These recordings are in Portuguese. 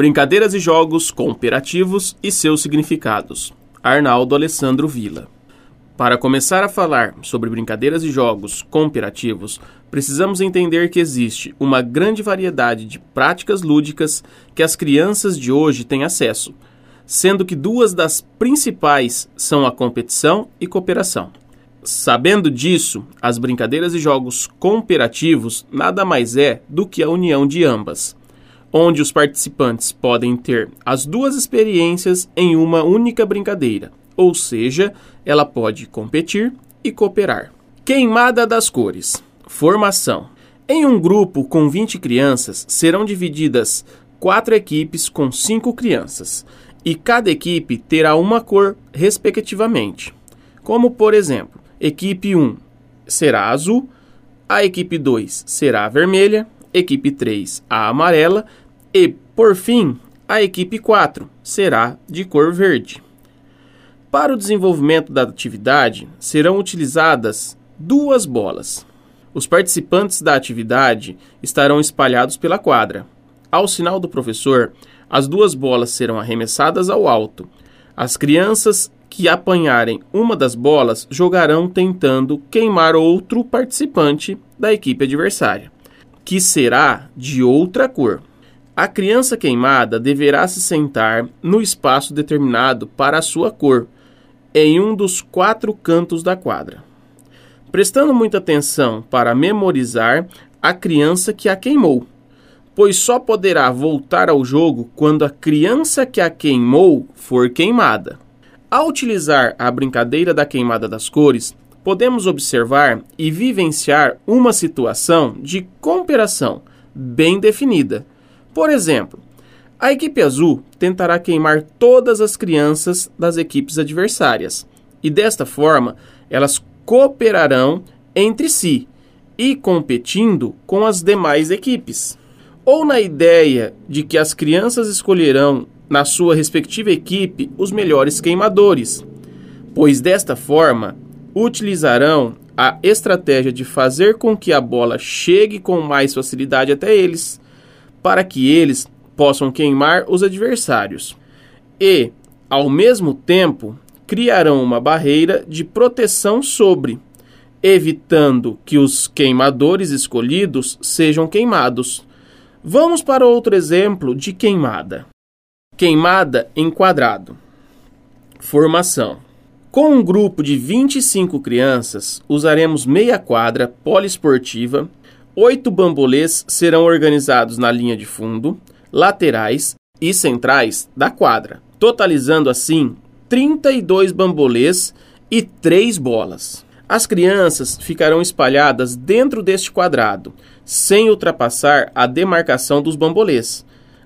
Brincadeiras e jogos cooperativos e seus significados. Arnaldo Alessandro Vila. Para começar a falar sobre brincadeiras e jogos cooperativos, precisamos entender que existe uma grande variedade de práticas lúdicas que as crianças de hoje têm acesso, sendo que duas das principais são a competição e cooperação. Sabendo disso, as brincadeiras e jogos cooperativos nada mais é do que a união de ambas, onde os participantes podem ter as duas experiências em uma única brincadeira, ou seja, ela pode competir e cooperar. Queimada das cores. Formação. Em um grupo com 20 crianças, serão divididas quatro equipes com cinco crianças, e cada equipe terá uma cor, respectivamente. Como, por exemplo, Equipe 1 será azul, a equipe 2 será a vermelha, equipe 3 a amarela e, por fim, a equipe 4 será de cor verde. Para o desenvolvimento da atividade, serão utilizadas duas bolas. Os participantes da atividade estarão espalhados pela quadra. Ao sinal do professor, as duas bolas serão arremessadas ao alto. As crianças que apanharem uma das bolas jogarão tentando queimar outro participante da equipe adversária, que será de outra cor. A criança queimada deverá se sentar no espaço determinado para a sua cor, em um dos quatro cantos da quadra, prestando muita atenção para memorizar a criança que a queimou, pois só poderá voltar ao jogo quando a criança que a queimou for queimada. Ao utilizar a brincadeira da queimada das cores, podemos observar e vivenciar uma situação de cooperação bem definida. Por exemplo, a equipe azul tentará queimar todas as crianças das equipes adversárias, e desta forma elas cooperarão entre si e competindo com as demais equipes. Ou na ideia de que as crianças escolherão na sua respectiva equipe os melhores queimadores, pois desta forma utilizarão a estratégia de fazer com que a bola chegue com mais facilidade até eles, para que eles possam queimar os adversários. E, ao mesmo tempo, criarão uma barreira de proteção sobre, evitando que os queimadores escolhidos sejam queimados. Vamos para outro exemplo de queimada. Queimada em quadrado. Formação. Com um grupo de 25 crianças, usaremos meia quadra poliesportiva. Oito bambolês serão organizados na linha de fundo, laterais e centrais da quadra, totalizando assim 32 bambolês e 3 bolas. As crianças ficarão espalhadas dentro deste quadrado, sem ultrapassar a demarcação dos bambolês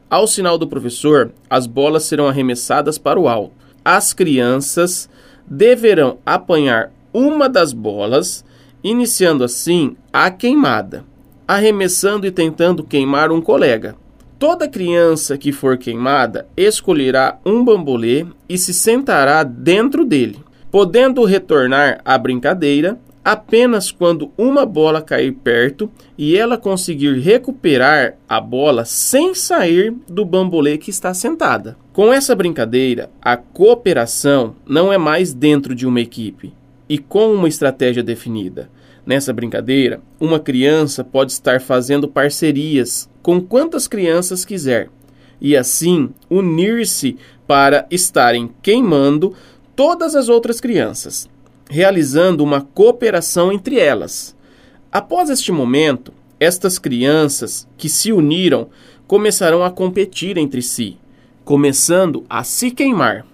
ao sinal do professor, as bolas serão arremessadas para o alto. As crianças deverão apanhar uma das bolas, iniciando assim a queimada, arremessando e tentando queimar um colega. Toda criança que for queimada escolherá um bambolê e se sentará dentro dele, podendo retornar à brincadeira apenas quando uma bola cair perto e ela conseguir recuperar a bola sem sair do bambolê que está sentada. Com essa brincadeira, a cooperação não é mais dentro de uma equipe e com uma estratégia definida. Nessa brincadeira, uma criança pode estar fazendo parcerias com quantas crianças quiser e assim unir-se para estarem queimando todas as outras crianças realizando uma cooperação entre elas. Após este momento, estas crianças que se uniram começarão a competir entre si, começando a se queimar,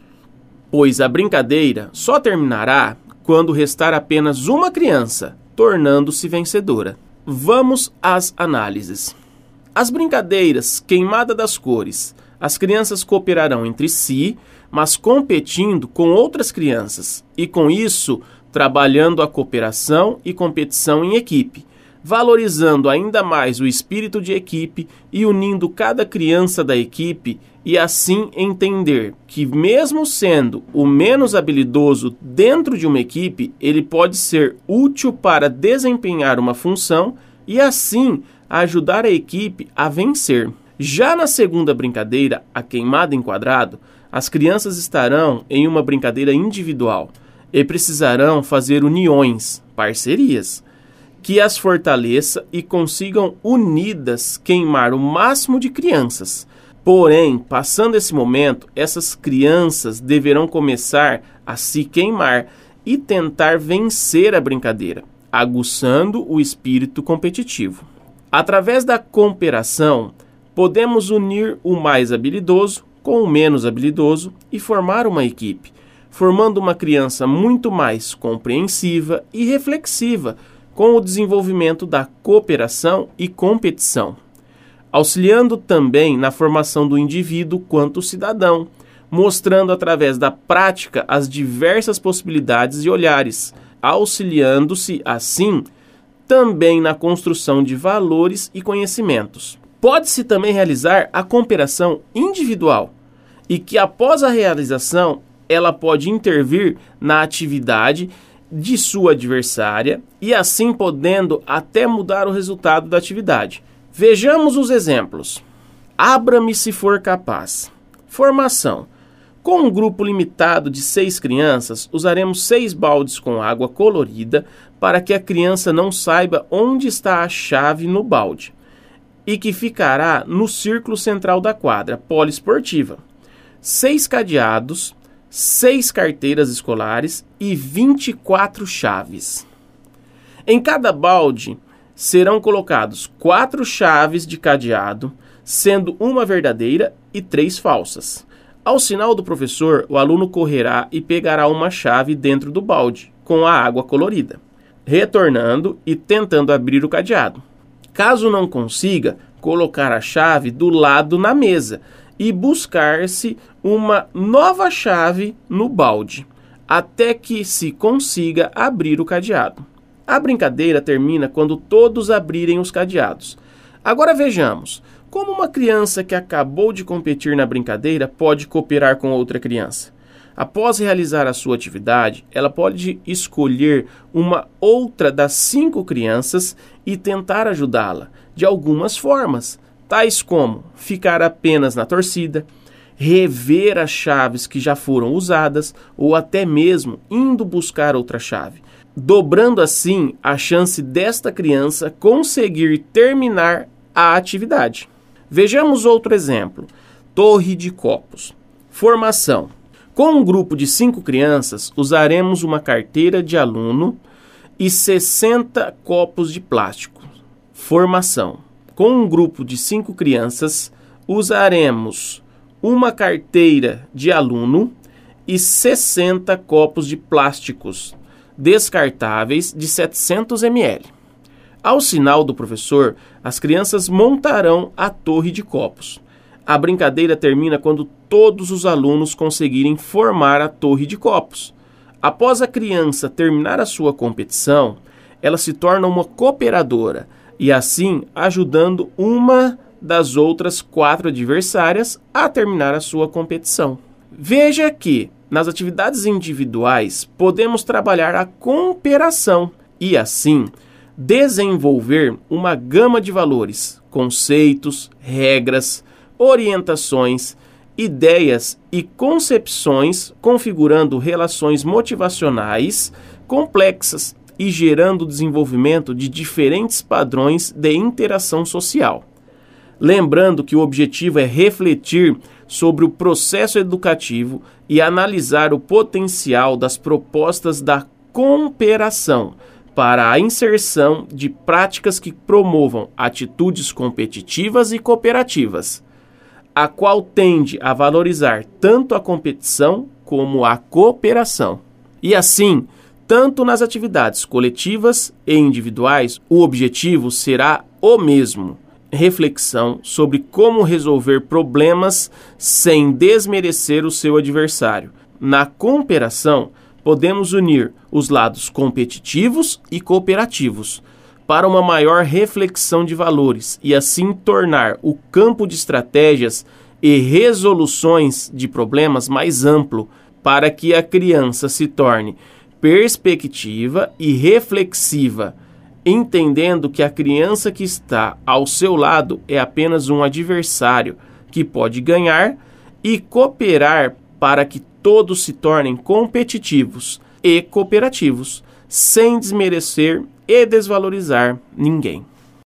pois a brincadeira só terminará quando restar apenas uma criança, tornando-se vencedora. Vamos às análises. As brincadeiras queimada das cores. As crianças cooperarão entre si mas competindo com outras crianças e, com isso, trabalhando a cooperação e competição em equipe, valorizando ainda mais o espírito de equipe e unindo cada criança da equipe e assim entender que, mesmo sendo o menos habilidoso dentro de uma equipe, ele pode ser útil para desempenhar uma função e assim ajudar a equipe a vencer. Já na segunda brincadeira, a queimada em quadrado, as crianças estarão em uma brincadeira individual e precisarão fazer uniões, parcerias, que as fortaleça e consigam unidas queimar o máximo de crianças. Porém, passando esse momento, essas crianças deverão começar a se queimar e tentar vencer a brincadeira, aguçando o espírito competitivo. Através da cooperação, podemos unir o mais habilidoso com o menos habilidoso e formar uma equipe, formando uma criança muito mais compreensiva e reflexiva com o desenvolvimento da cooperação e competição, auxiliando também na formação do indivíduo quanto cidadão, mostrando através da prática as diversas possibilidades e olhares, auxiliando-se assim também na construção de valores e conhecimentos. Pode-se também realizar a cooperação individual e que após a realização ela pode intervir na atividade de sua adversária e assim podendo até mudar o resultado da atividade. Vejamos os exemplos. Abra-me se for capaz. Formação. Com um grupo limitado de seis crianças, usaremos seis baldes com água colorida para que a criança não saiba onde está a chave no balde e que ficará no círculo central da quadra poliesportiva. Seis cadeados seis carteiras escolares e 24 chaves. Em cada balde serão colocados quatro chaves de cadeado, sendo uma verdadeira e três falsas. Ao sinal do professor, o aluno correrá e pegará uma chave dentro do balde, com a água colorida, retornando e tentando abrir o cadeado. Caso não consiga, colocar a chave do lado na mesa e buscar-se uma nova chave no balde, até que se consiga abrir o cadeado. A brincadeira termina quando todos abrirem os cadeados. Agora vejamos como uma criança que acabou de competir na brincadeira pode cooperar com outra criança. Após realizar a sua atividade, ela pode escolher uma outra das cinco crianças e tentar ajudá-la de algumas formas, tais como ficar apenas na torcida, rever as chaves que já foram usadas ou até mesmo indo buscar outra chave, dobrando assim a chance desta criança conseguir terminar a atividade. Vejamos outro exemplo: Torre de Copos. Formação. Com um grupo de cinco crianças, usaremos uma carteira de aluno e 60 copos de plástico. Formação com um grupo de cinco crianças, usaremos uma carteira de aluno e 60 copos de plásticos descartáveis de 700 ml. Ao sinal do professor, as crianças montarão a torre de copos. A brincadeira termina quando todos os alunos conseguirem formar a torre de copos. Após a criança terminar a sua competição, ela se torna uma cooperadora e assim ajudando uma das outras quatro adversárias a terminar a sua competição. Veja que, nas atividades individuais, podemos trabalhar a cooperação e, assim, desenvolver uma gama de valores, conceitos, regras, orientações, ideias e concepções, configurando relações motivacionais complexas e gerando o desenvolvimento de diferentes padrões de interação social. Lembrando que o objetivo é refletir sobre o processo educativo e analisar o potencial das propostas da cooperação para a inserção de práticas que promovam atitudes competitivas e cooperativas, a qual tende a valorizar tanto a competição como a cooperação. E assim, tanto nas atividades coletivas e individuais, o objetivo será o mesmo: reflexão sobre como resolver problemas sem desmerecer o seu adversário. Na cooperação, podemos unir os lados competitivos e cooperativos para uma maior reflexão de valores e assim tornar o campo de estratégias e resoluções de problemas mais amplo para que a criança se torne perspectiva e reflexiva entendendo que a criança que está ao seu lado é apenas um adversário que pode ganhar e cooperar para que todos se tornem competitivos e cooperativos, sem desmerecer e desvalorizar ninguém.